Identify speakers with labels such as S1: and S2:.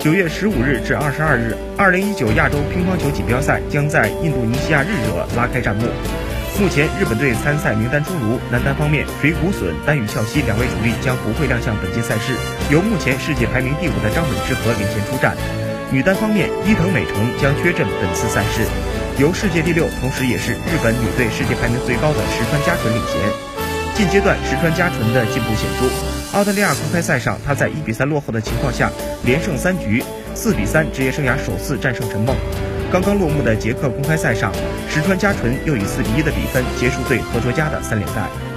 S1: 九月十五日至二十二日，二零一九亚洲乒乓球锦标赛将在印度尼西亚日惹拉开战幕。目前，日本队参赛名单出炉。男单方面，水谷隼、丹羽孝希两位主力将不会亮相本届赛事，由目前世界排名第五的张本智和领衔出战。女单方面，伊藤美诚将缺阵本次赛事，由世界第六，同时也是日本女队世界排名最高的石川佳纯领衔。近阶段，石川佳纯的进步显著。澳大利亚公开赛上，他在一比三落后的情况下连胜三局，四比三职业生涯首次战胜陈梦。刚刚落幕的捷克公开赛上，石川佳纯又以四比一的比分结束对何卓佳的三连败。